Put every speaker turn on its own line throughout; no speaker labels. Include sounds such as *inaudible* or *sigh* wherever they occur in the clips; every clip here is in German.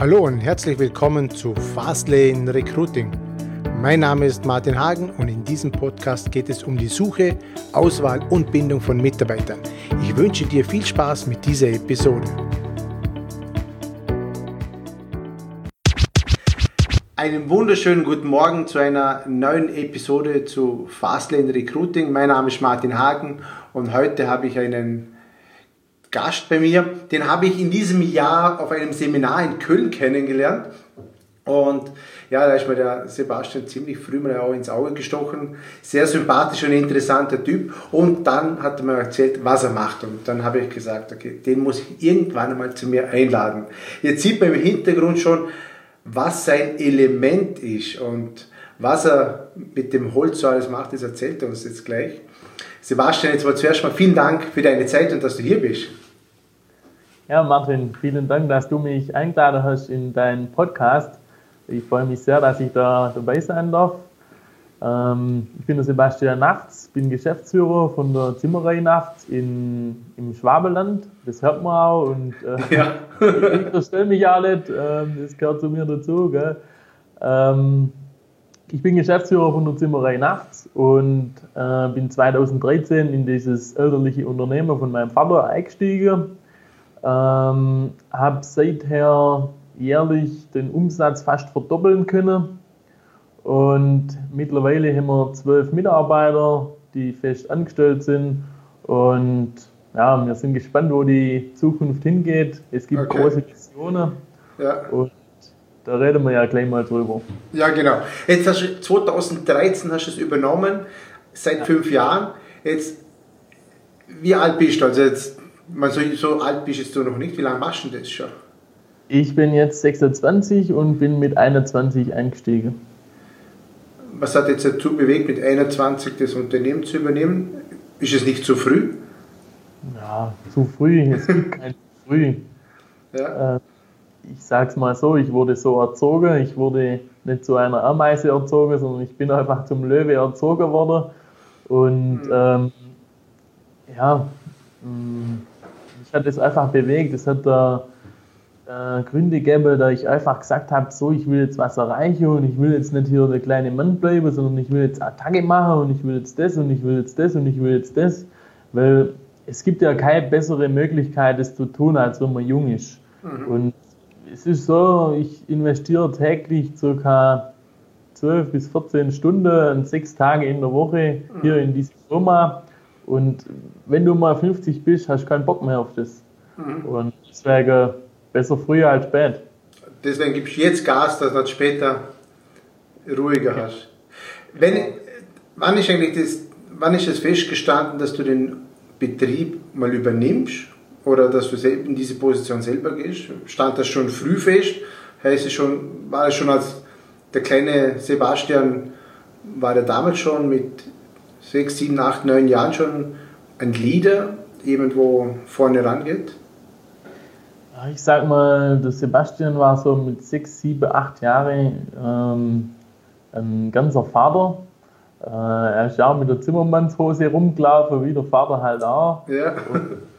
Hallo und herzlich willkommen zu Fastlane Recruiting. Mein Name ist Martin Hagen und in diesem Podcast geht es um die Suche, Auswahl und Bindung von Mitarbeitern. Ich wünsche dir viel Spaß mit dieser Episode. Einen wunderschönen guten Morgen zu einer neuen Episode zu Fastlane Recruiting. Mein Name ist Martin Hagen und heute habe ich einen Gast bei mir. Den habe ich in diesem Jahr auf einem Seminar in Köln kennengelernt. Und ja, da ist mir der Sebastian ziemlich früh mal auch ins Auge gestochen. Sehr sympathischer und interessanter Typ. Und dann hat er mir erzählt, was er macht. Und dann habe ich gesagt, okay, den muss ich irgendwann einmal zu mir einladen. Jetzt sieht man im Hintergrund schon, was sein Element ist und was er mit dem Holz so alles macht, das erzählt er uns jetzt gleich. Sebastian, jetzt mal zuerst mal vielen Dank für deine Zeit und dass du hier bist.
Ja, Martin, vielen Dank, dass du mich eingeladen hast in deinen Podcast. Ich freue mich sehr, dass ich da dabei sein darf. Ähm, ich bin der Sebastian Nachts, bin Geschäftsführer von der Zimmerei Nachts in, im Schwabeland. Das hört man auch und äh, ja. *laughs* ich verstelle mich auch nicht, äh, das gehört zu mir dazu. Gell? Ähm, ich bin Geschäftsführer von der Zimmerei Nachts und äh, bin 2013 in dieses elterliche Unternehmen von meinem Vater eingestiegen ähm, habe seither jährlich den Umsatz fast verdoppeln können. Und mittlerweile haben wir zwölf Mitarbeiter, die fest angestellt sind. Und ja, wir sind gespannt, wo die Zukunft hingeht. Es gibt okay. große Visionen. Ja. Und da reden wir ja gleich mal drüber.
Ja, genau. Jetzt hast du 2013 hast du es übernommen, seit fünf Jahren. Jetzt, wie alt bist du? Also jetzt man so, so alt bist du noch nicht. Wie lange machst du das schon?
Ich bin jetzt 26 und bin mit 21 eingestiegen.
Was hat jetzt dazu bewegt, mit 21 das Unternehmen zu übernehmen? Ist es nicht zu früh?
Ja, zu früh. Es gibt *laughs* kein zu früh. Ja. Äh, ich sag's mal so, ich wurde so erzogen. Ich wurde nicht zu einer Ameise erzogen, sondern ich bin einfach zum Löwe erzogen worden. Und mhm. ähm, ja, mm, mich hat das einfach bewegt. Es hat da äh, Gründe gegeben, da ich einfach gesagt habe, so, ich will jetzt was erreichen und ich will jetzt nicht hier der kleine Mann bleiben, sondern ich will jetzt Attacke machen und ich will jetzt das und ich will jetzt das und ich will jetzt das. Weil es gibt ja keine bessere Möglichkeit, das zu tun, als wenn man jung ist. Mhm. Und es ist so, ich investiere täglich ca. 12 bis 14 Stunden, sechs Tage in der Woche hier mhm. in diese Firma. Und wenn du mal 50 bist, hast du keinen Bock mehr auf das. Mhm. Und deswegen besser früher als spät.
Deswegen gibst du jetzt Gas, dass du später ruhiger ja. hast. Wenn, wann, ist eigentlich das, wann ist es festgestanden, dass du den Betrieb mal übernimmst oder dass du in diese Position selber gehst? Stand das schon früh fest? Heißt es schon, war es schon als der kleine Sebastian, war der damals schon mit sechs, sieben, acht, neun Jahren schon ein Leader irgendwo vorne rangeht?
Ich sag mal, der Sebastian war so mit sechs, sieben, acht Jahren ähm, ein ganzer Vater. Äh, er ist ja auch mit der Zimmermannshose rumgelaufen, wie der Vater halt auch. Ja. Und,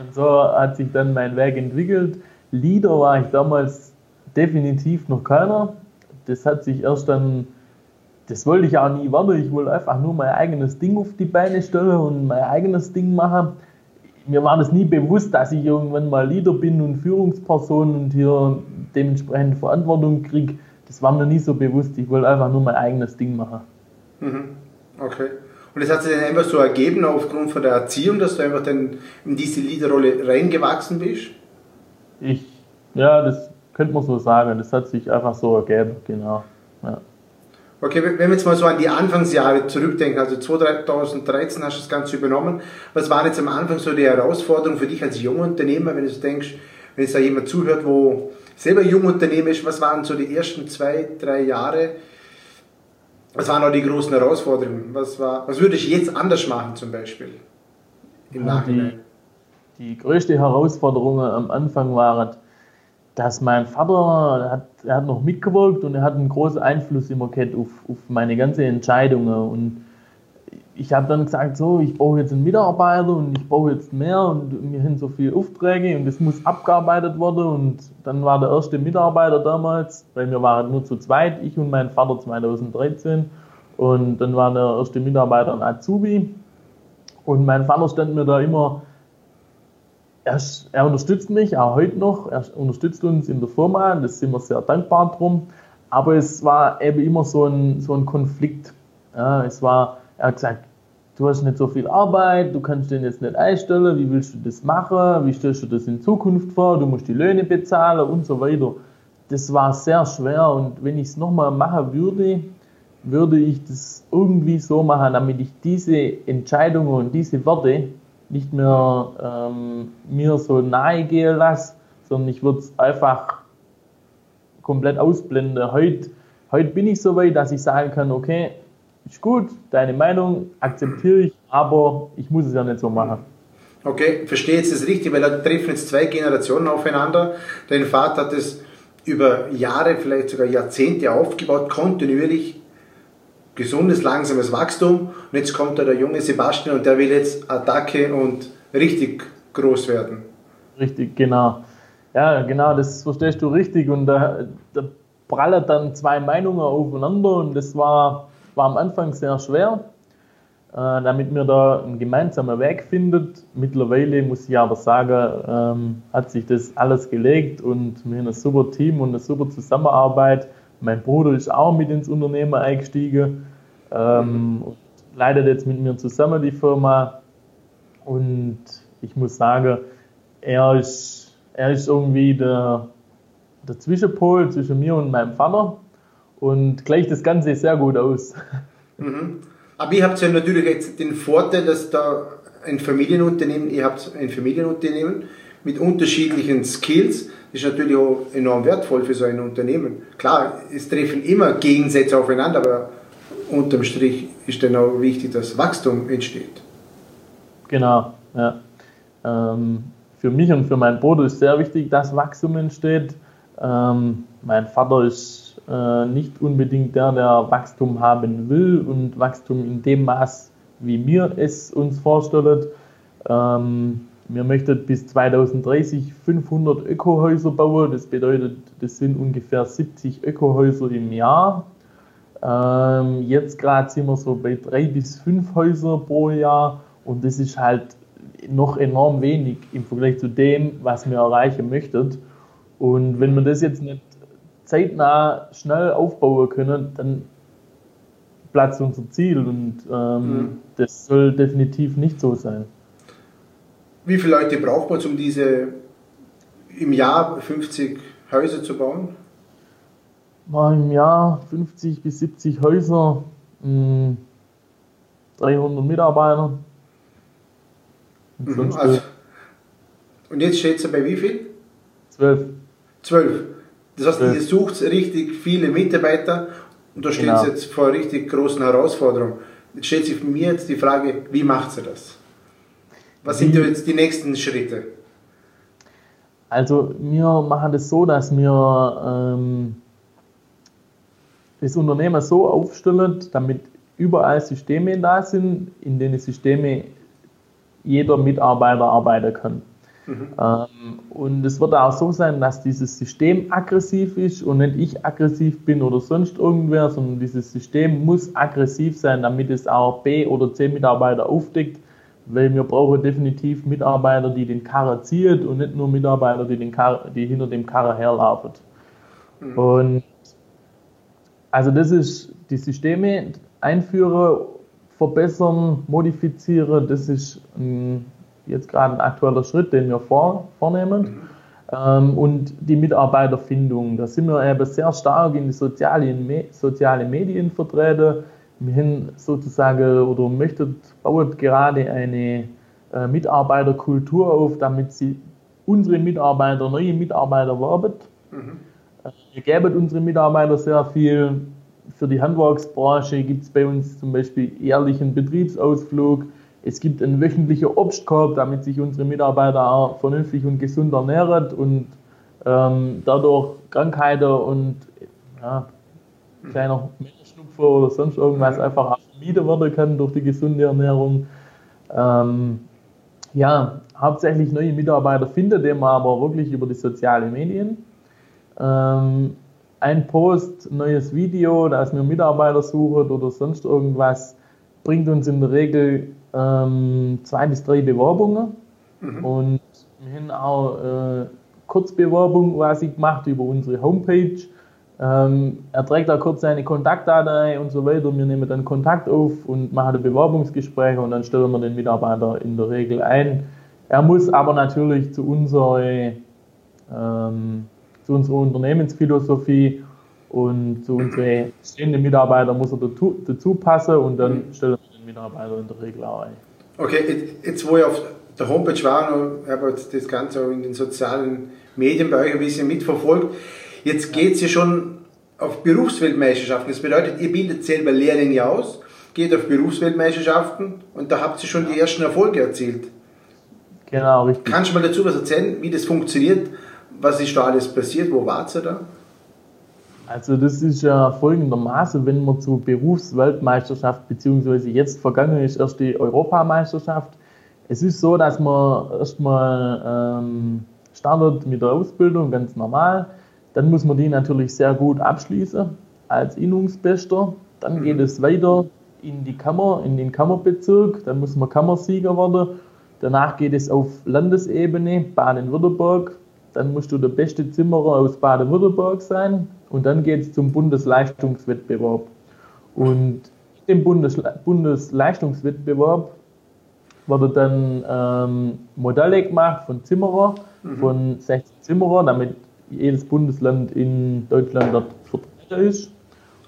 und, so hat sich dann mein Weg entwickelt. Leader war ich damals definitiv noch keiner. Das hat sich erst dann das wollte ich auch nie werden. Ich wollte einfach nur mein eigenes Ding auf die Beine stellen und mein eigenes Ding machen. Mir war das nie bewusst, dass ich irgendwann mal Leader bin und Führungsperson und hier dementsprechend Verantwortung kriege. Das war mir nie so bewusst. Ich wollte einfach nur mein eigenes Ding machen.
Mhm. Okay. Und das hat sich dann einfach so ergeben aufgrund von der Erziehung, dass du einfach dann in diese Leaderrolle reingewachsen bist?
Ich, ja, das könnte man so sagen. Das hat sich einfach so ergeben, genau. Ja.
Okay, wenn wir jetzt mal so an die Anfangsjahre zurückdenken, also 2013 hast du das Ganze übernommen. Was waren jetzt am Anfang so die Herausforderungen für dich als junger Unternehmer, wenn du denkst, wenn jetzt da jemand zuhört, wo selber jung Unternehmer ist, was waren so die ersten zwei, drei Jahre? Was waren auch die großen Herausforderungen? Was, war, was würde ich jetzt anders machen zum Beispiel?
Im Nachhinein? Die, die größte Herausforderung am Anfang waren, dass mein Vater, hat, er hat noch mitgewirkt und er hat einen großen Einfluss immer gehabt auf, auf meine ganzen Entscheidungen. Und ich habe dann gesagt, so, ich brauche jetzt einen Mitarbeiter und ich brauche jetzt mehr und mir sind so viele Aufträge und das muss abgearbeitet werden. Und dann war der erste Mitarbeiter damals, weil wir waren nur zu zweit, ich und mein Vater 2013. Und dann war der erste Mitarbeiter ein Azubi. Und mein Vater stand mir da immer, er, er unterstützt mich auch heute noch, er unterstützt uns in der Firma, das sind wir sehr dankbar drum. Aber es war eben immer so ein, so ein Konflikt. Ja, es war, er hat gesagt, du hast nicht so viel Arbeit, du kannst den jetzt nicht einstellen, wie willst du das machen, wie stellst du das in Zukunft vor, du musst die Löhne bezahlen und so weiter. Das war sehr schwer und wenn ich es nochmal machen würde, würde ich das irgendwie so machen, damit ich diese Entscheidungen und diese Werte nicht mehr ähm, mir so nahe gehen lasse, sondern ich würde es einfach komplett ausblenden. Heute, heute bin ich so weit, dass ich sagen kann, okay, ist gut, deine Meinung akzeptiere ich, aber ich muss es ja nicht so machen.
Okay, verstehe jetzt das richtig, weil da treffen jetzt zwei Generationen aufeinander. Dein Vater hat es über Jahre, vielleicht sogar Jahrzehnte aufgebaut, kontinuierlich gesundes, langsames Wachstum. Und jetzt kommt da der junge Sebastian und der will jetzt Attacke und richtig groß werden.
Richtig, genau. Ja, genau, das verstehst du richtig. Und da, da prallen dann zwei Meinungen aufeinander und das war war am Anfang sehr schwer, äh, damit wir da einen gemeinsamen Weg findet. Mittlerweile muss ich aber sagen, ähm, hat sich das alles gelegt und wir haben ein super Team und eine super Zusammenarbeit. Mein Bruder ist auch mit ins Unternehmen eingestiegen ähm, leitet jetzt mit mir zusammen die Firma. Und ich muss sagen, er ist, er ist irgendwie der, der Zwischenpol zwischen mir und meinem Vater und gleicht das Ganze sehr gut aus.
Mhm. Aber ihr habt ja natürlich jetzt den Vorteil, dass da ein Familienunternehmen, ihr habt ein Familienunternehmen mit unterschiedlichen Skills, das ist natürlich auch enorm wertvoll für so ein Unternehmen. Klar, es treffen immer Gegensätze aufeinander, aber unterm Strich ist dann auch wichtig, dass Wachstum entsteht.
Genau, ja. Ähm, für mich und für meinen Bruder ist sehr wichtig, dass Wachstum entsteht. Ähm, mein Vater ist äh, nicht unbedingt der, der Wachstum haben will und Wachstum in dem Maß, wie wir es uns vorstellen. Ähm, wir möchten bis 2030 500 Ökohäuser bauen. Das bedeutet, das sind ungefähr 70 Ökohäuser im Jahr. Ähm, jetzt gerade sind wir so bei drei bis fünf Häuser pro Jahr und das ist halt noch enorm wenig im Vergleich zu dem, was wir erreichen möchten. Und wenn wir das jetzt nicht zeitnah schnell aufbauen können, dann platzt unser Ziel und ähm, mhm. das soll definitiv nicht so sein.
Wie viele Leute braucht man, um diese im Jahr 50 Häuser zu bauen?
Mal Im Jahr 50 bis 70 Häuser, mh, 300 Mitarbeiter.
Und, mhm, also, und jetzt steht es bei wie viel?
Zwölf.
Zwölf. Das heißt, ihr sucht richtig viele Mitarbeiter und da steht genau. jetzt vor richtig großen Herausforderungen. Jetzt stellt sich mir jetzt die Frage, wie macht ihr das? Was wie? sind jetzt die nächsten Schritte?
Also wir machen das so, dass wir ähm, das Unternehmen so aufstellen, damit überall Systeme da sind, in denen Systeme jeder Mitarbeiter arbeiten kann. Mhm. Ähm, und es wird auch so sein, dass dieses System aggressiv ist und nicht ich aggressiv bin oder sonst irgendwer, sondern dieses System muss aggressiv sein, damit es auch B- oder C-Mitarbeiter aufdeckt, weil wir brauchen definitiv Mitarbeiter, die den Karren ziehen und nicht nur Mitarbeiter, die, den Karre, die hinter dem Karren herlaufen. Mhm. Und also das ist die Systeme einführen, verbessern, modifizieren, das ist ein jetzt gerade ein aktueller Schritt, den wir vor, vornehmen. Mhm. Ähm, und die Mitarbeiterfindung. Da sind wir eben sehr stark in die sozialen, soziale Medien vertreten. Wir haben sozusagen oder möchten, bauen gerade eine äh, Mitarbeiterkultur auf, damit sie unsere Mitarbeiter, neue Mitarbeiter werben. Mhm. Äh, wir geben unsere Mitarbeiter sehr viel. Für die Handwerksbranche gibt es bei uns zum Beispiel jährlichen Betriebsausflug es gibt einen wöchentlichen Obstkorb, damit sich unsere Mitarbeiter auch vernünftig und gesund ernähren und ähm, dadurch Krankheiten und ja, kleiner Schnupfer oder sonst irgendwas einfach auch vermieden werden kann durch die gesunde Ernährung. Ähm, ja, hauptsächlich neue Mitarbeiter findet man aber wirklich über die sozialen Medien. Ähm, ein Post, neues Video, dass wir Mitarbeiter suchen oder sonst irgendwas, bringt uns in der Regel ähm, zwei bis drei Bewerbungen. Mhm. Und wir haben auch äh, Kurzbewerbung quasi gemacht über unsere Homepage. Ähm, er trägt da kurz seine Kontaktdaten und so weiter. Wir nehmen dann Kontakt auf und machen ein Bewerbungsgespräch und dann stellen wir den Mitarbeiter in der Regel ein. Er muss aber natürlich zu unserer, ähm, zu unserer Unternehmensphilosophie und zu unseren stehenden Mitarbeitern muss er dazu, dazu passen und dann stellen wir Mitarbeiter in der Regel auch ein.
Okay, jetzt wo ich auf der Homepage war und habe das Ganze auch in den sozialen Medien bei euch ein bisschen mitverfolgt, Jetzt geht es ja schon auf Berufsweltmeisterschaften. Das bedeutet, ihr bildet selber Lehrlinge aus, geht auf Berufsweltmeisterschaften und da habt ihr schon die ersten Erfolge erzielt.
Genau, richtig.
Kannst du mal dazu was erzählen, wie das funktioniert? Was ist da alles passiert? Wo wart ihr da?
Also das ist ja folgendermaßen, wenn man zur Berufsweltmeisterschaft, beziehungsweise jetzt vergangen ist erst die Europameisterschaft, es ist so, dass man erstmal ähm, startet mit der Ausbildung, ganz normal. Dann muss man die natürlich sehr gut abschließen als Innungsbester. Dann mhm. geht es weiter in die Kammer, in den Kammerbezirk. Dann muss man Kammersieger werden. Danach geht es auf Landesebene, Baden-Württemberg. Dann musst du der beste Zimmerer aus Baden-Württemberg sein. Und dann geht es zum Bundesleistungswettbewerb. Und im Bundes Bundesleistungswettbewerb wird dann ähm, Modelle gemacht von Zimmerer, mhm. von 16 Zimmerer, damit jedes Bundesland in Deutschland dort vertreten ist.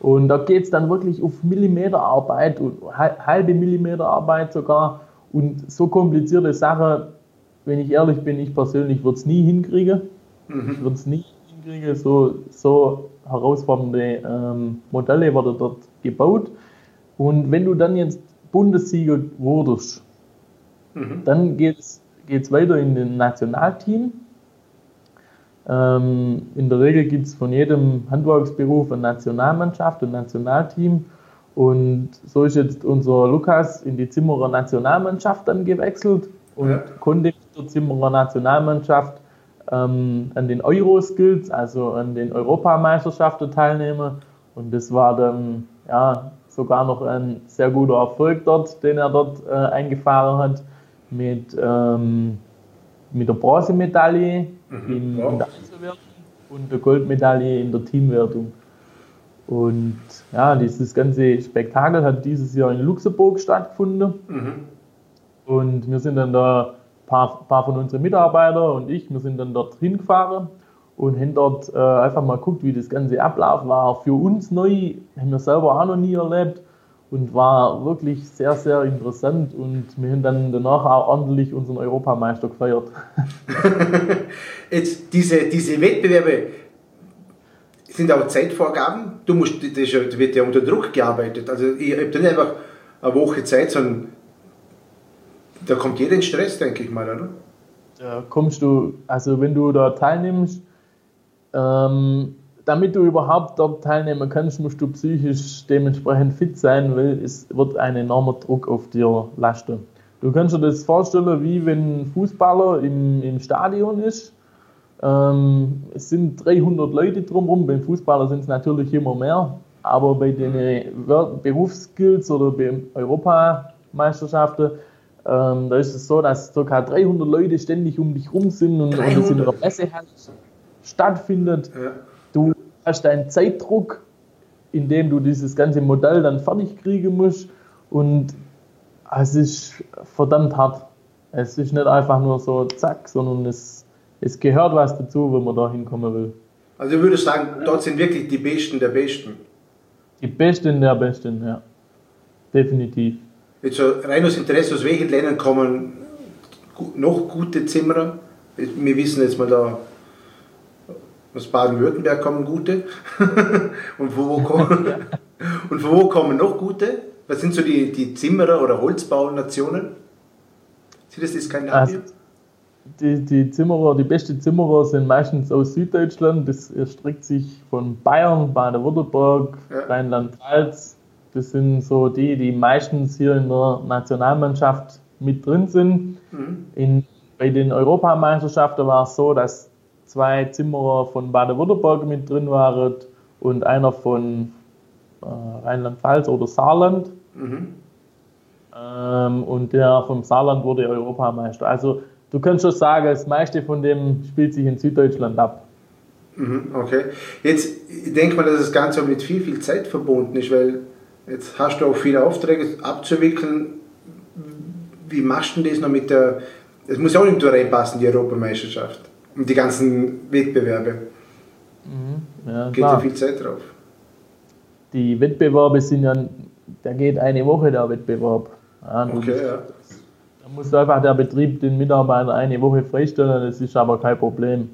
Und da geht es dann wirklich auf Millimeterarbeit, halbe Millimeterarbeit sogar. Und so komplizierte Sachen, wenn ich ehrlich bin, ich persönlich würde es nie hinkriegen. Mhm. Ich würde es nie hinkriegen. So, so herausfordernde ähm, Modelle werden dort gebaut. Und wenn du dann jetzt Bundessieger wurdest, mhm. dann geht es weiter in den Nationalteam. Ähm, in der Regel gibt es von jedem Handwerksberuf eine Nationalmannschaft, ein Nationalteam. Und so ist jetzt unser Lukas in die Zimmerer Nationalmannschaft dann gewechselt und ja. konnte mit der Zimmerer Nationalmannschaft ähm, an den Euroskills, also an den Europameisterschaften teilnehmen. Und das war dann ja sogar noch ein sehr guter Erfolg dort, den er dort äh, eingefahren hat mit, ähm, mit der Bronzemedaille mhm. in, wow. in der Einzelwertung und der Goldmedaille in der Teamwertung. Und ja, dieses ganze Spektakel hat dieses Jahr in Luxemburg stattgefunden. Mhm. Und wir sind dann da, paar, paar von unseren Mitarbeitern und ich, wir sind dann dort hingefahren und haben dort äh, einfach mal geguckt, wie das ganze Ablauf war. Für uns neu, haben wir selber auch noch nie erlebt und war wirklich sehr, sehr interessant und wir haben dann danach auch ordentlich unseren Europameister gefeiert. *laughs*
Jetzt diese, diese Wettbewerbe sind auch Zeitvorgaben. Du musst, das wird ja unter Druck gearbeitet. Also ich habe nicht einfach eine Woche Zeit, sondern da kommt jeder in Stress, denke ich mal, oder?
Da kommst du, also wenn du da teilnimmst, ähm, damit du überhaupt dort teilnehmen kannst, musst du psychisch dementsprechend fit sein, weil es wird ein enormer Druck auf dir lasten. Du kannst dir das vorstellen, wie wenn ein Fußballer im, im Stadion ist. Ähm, es sind 300 Leute drumherum, beim Fußballer sind es natürlich immer mehr, aber bei den Berufsskills oder bei Europameisterschaften, ähm, da ist es so, dass ca. 300 Leute ständig um dich rum sind und, und es in der Messehalle stattfindet. Ja. Du hast einen Zeitdruck, in dem du dieses ganze Modell dann fertig kriegen musst und es ist verdammt hart. Es ist nicht einfach nur so zack, sondern es, es gehört was dazu, wenn man da hinkommen will.
Also du würdest sagen, dort sind wirklich die Besten der Besten.
Die Besten der Besten, ja. Definitiv.
Jetzt so rein aus Interesse, aus welchen Ländern kommen noch gute Zimmerer? Wir wissen jetzt mal da aus Baden-Württemberg kommen gute. *laughs* und, von wo kommen, *laughs* *laughs* und von wo kommen noch gute? Was sind so die, die Zimmerer- oder Holzbaunationen? Sind das die Skandinavien? Also,
die, die Zimmerer, die besten Zimmerer sind meistens aus Süddeutschland. Das erstreckt sich von Bayern, Baden-Württemberg, ja. Rheinland-Pfalz, Das sind so die, die meistens hier in der Nationalmannschaft mit drin sind. Mhm. In, bei den Europameisterschaften war es so, dass zwei Zimmerer von Baden-Württemberg mit drin waren und einer von äh, Rheinland-Pfalz oder Saarland. Mhm. Ähm, und der vom Saarland wurde Europameister. Also du kannst schon sagen, das meiste von dem spielt sich in Süddeutschland ab.
Mhm, okay. Jetzt ich denke mal, dass das Ganze mit viel, viel Zeit verbunden ist, weil jetzt hast du auch viele Aufträge abzuwickeln. Wie machst du das noch mit der, es muss ja auch nicht reinpassen, die Europameisterschaft und die ganzen Wettbewerbe. Mhm, ja, geht ja viel Zeit drauf.
Die Wettbewerbe sind ja, da geht eine Woche der Wettbewerb. Ja, okay, ja. Da muss einfach der Betrieb den Mitarbeiter eine Woche freistellen, das ist aber kein Problem.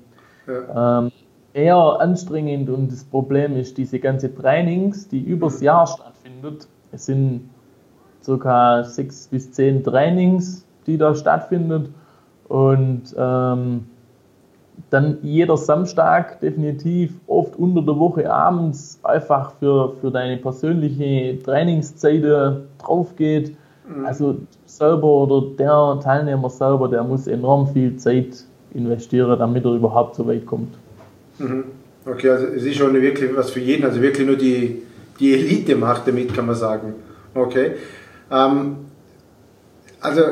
Ja. Ähm, eher anstrengend und das Problem ist diese ganze Trainings, die übers Jahr stattfindet. Es sind ca. sechs bis zehn Trainings, die da stattfinden und ähm, dann jeder Samstag definitiv oft unter der Woche abends einfach für, für deine persönliche Trainingszeit drauf geht. Mhm. Also selber oder der Teilnehmer selber, der muss enorm viel Zeit investieren, damit er überhaupt so weit kommt.
Mhm. Okay, also es ist schon wirklich was für jeden, also wirklich nur die, die Elite macht damit, kann man sagen. Okay. Ähm, also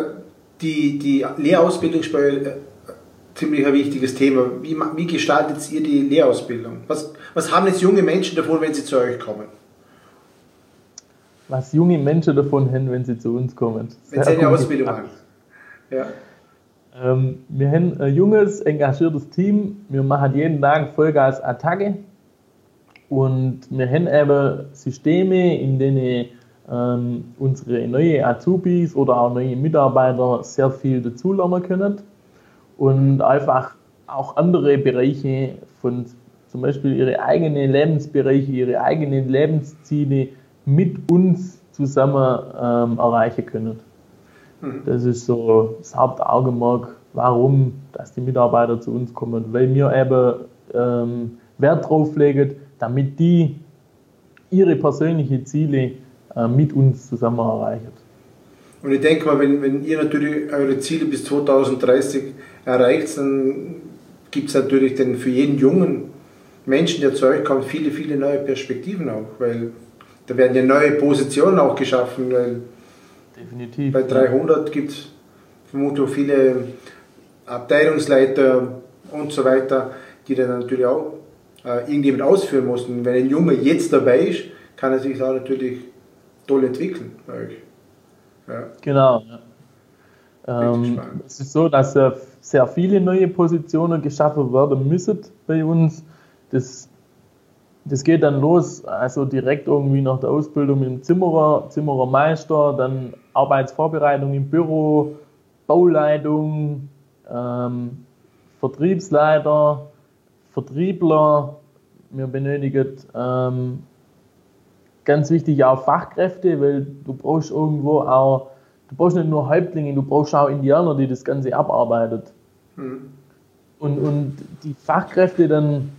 die, die Lehrausbildung spielt äh, ziemlich ein wichtiges Thema. Wie, wie gestaltet ihr die Lehrausbildung? Was, was haben jetzt junge Menschen davon, wenn sie zu euch kommen?
Was junge Menschen davon haben, wenn sie zu uns kommen?
Wenn sie eine Ausbildung haben. Ja.
Ähm, wir haben ein junges, engagiertes Team. Wir machen jeden Tag Vollgas-Attacke. Und wir haben eben Systeme, in denen ähm, unsere neue Azubis oder auch neue Mitarbeiter sehr viel dazulernen können. Und einfach auch andere Bereiche von zum Beispiel ihre eigenen Lebensbereiche, ihre eigenen Lebensziele mit uns zusammen ähm, erreichen können. Mhm. Das ist so das Hauptaugenmerk, warum dass die Mitarbeiter zu uns kommen, weil wir eben ähm, Wert drauf legen, damit die ihre persönlichen Ziele äh, mit uns zusammen erreichen.
Und ich denke mal, wenn, wenn ihr natürlich eure Ziele bis 2030 erreicht, dann gibt es natürlich dann für jeden jungen Menschen, der zu euch kommt, viele, viele neue Perspektiven auch, weil da werden ja neue Positionen auch geschaffen, weil Definitiv. Bei 300 gibt es vermutlich viele Abteilungsleiter und so weiter, die dann natürlich auch äh, irgendjemand ausführen mussten. Wenn ein Junge jetzt dabei ist, kann er sich da natürlich toll entwickeln bei euch.
Ja. Genau. Ähm, es ist so, dass äh, sehr viele neue Positionen geschaffen werden müssen bei uns. Das das geht dann los, also direkt irgendwie nach der Ausbildung dem Zimmerer, Zimmerermeister, dann Arbeitsvorbereitung im Büro, Bauleitung, ähm, Vertriebsleiter, Vertriebler. Wir benötigen ähm, ganz wichtig auch Fachkräfte, weil du brauchst irgendwo auch, du brauchst nicht nur Häuptlinge, du brauchst auch Indianer, die das Ganze abarbeitet. Mhm. Und, und die Fachkräfte dann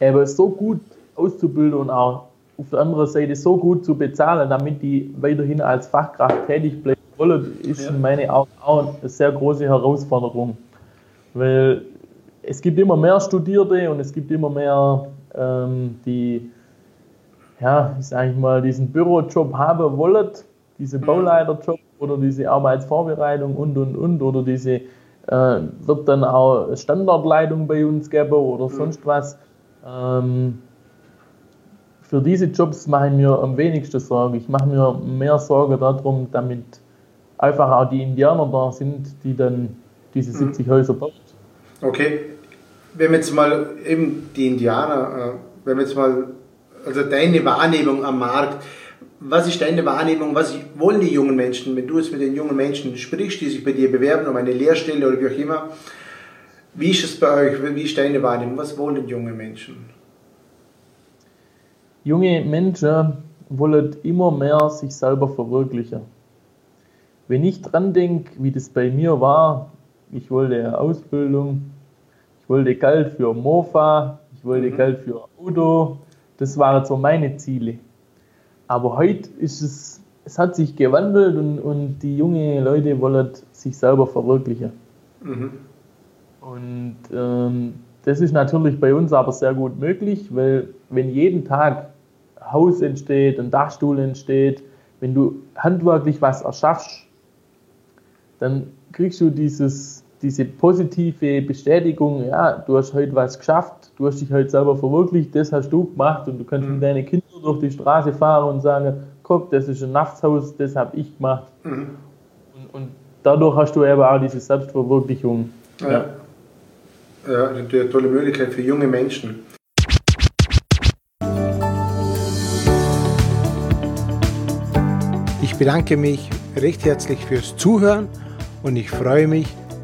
eben so gut auszubilden und auch auf der anderen Seite so gut zu bezahlen, damit die weiterhin als Fachkraft tätig bleiben wollen, ist ja. in meinen Augen auch eine sehr große Herausforderung. Weil es gibt immer mehr Studierte und es gibt immer mehr, ähm, die, ja, ich sage mal, diesen Bürojob haben wollen, diesen mhm. Bauleiterjob oder diese Arbeitsvorbereitung und und und oder diese äh, wird dann auch Standardleitung bei uns geben oder mhm. sonst was. Ähm, für diese Jobs mache ich mir am wenigsten Sorgen. Ich mache mir mehr Sorgen darum, damit einfach auch die Indianer da sind, die dann diese 70 mhm. Häuser bauen.
Okay, wenn wir jetzt mal eben die Indianer, äh, wenn wir jetzt mal, also deine Wahrnehmung am Markt, was ist deine Wahrnehmung, was wollen die jungen Menschen, wenn du jetzt mit den jungen Menschen sprichst, die sich bei dir bewerben um eine Lehrstelle oder wie auch immer, wie ist es bei euch, wie ist deine Wahrnehmung, was wollen junge Menschen?
Junge Menschen wollen immer mehr sich selber verwirklichen. Wenn ich dran denke, wie das bei mir war, ich wollte Ausbildung, ich wollte Geld für Mofa, ich wollte mhm. Geld für Auto, das waren so meine Ziele. Aber heute ist es, es hat sich gewandelt und, und die jungen Leute wollen sich selber verwirklichen. Mhm. Und ähm, das ist natürlich bei uns aber sehr gut möglich, weil wenn jeden Tag ein Haus entsteht, ein Dachstuhl entsteht, wenn du handwerklich was erschaffst, dann kriegst du dieses, diese positive Bestätigung, ja, du hast heute was geschafft, du hast dich heute selber verwirklicht, das hast du gemacht und du kannst mhm. mit deinen Kindern durch die Straße fahren und sagen, guck, das ist ein Nachtshaus, das habe ich gemacht. Mhm. Und, und, dadurch hast du eben auch diese Selbstverwirklichung.
Ja. ja. ja eine tolle Möglichkeit für junge Menschen. Ich bedanke mich recht herzlich fürs Zuhören und ich freue mich,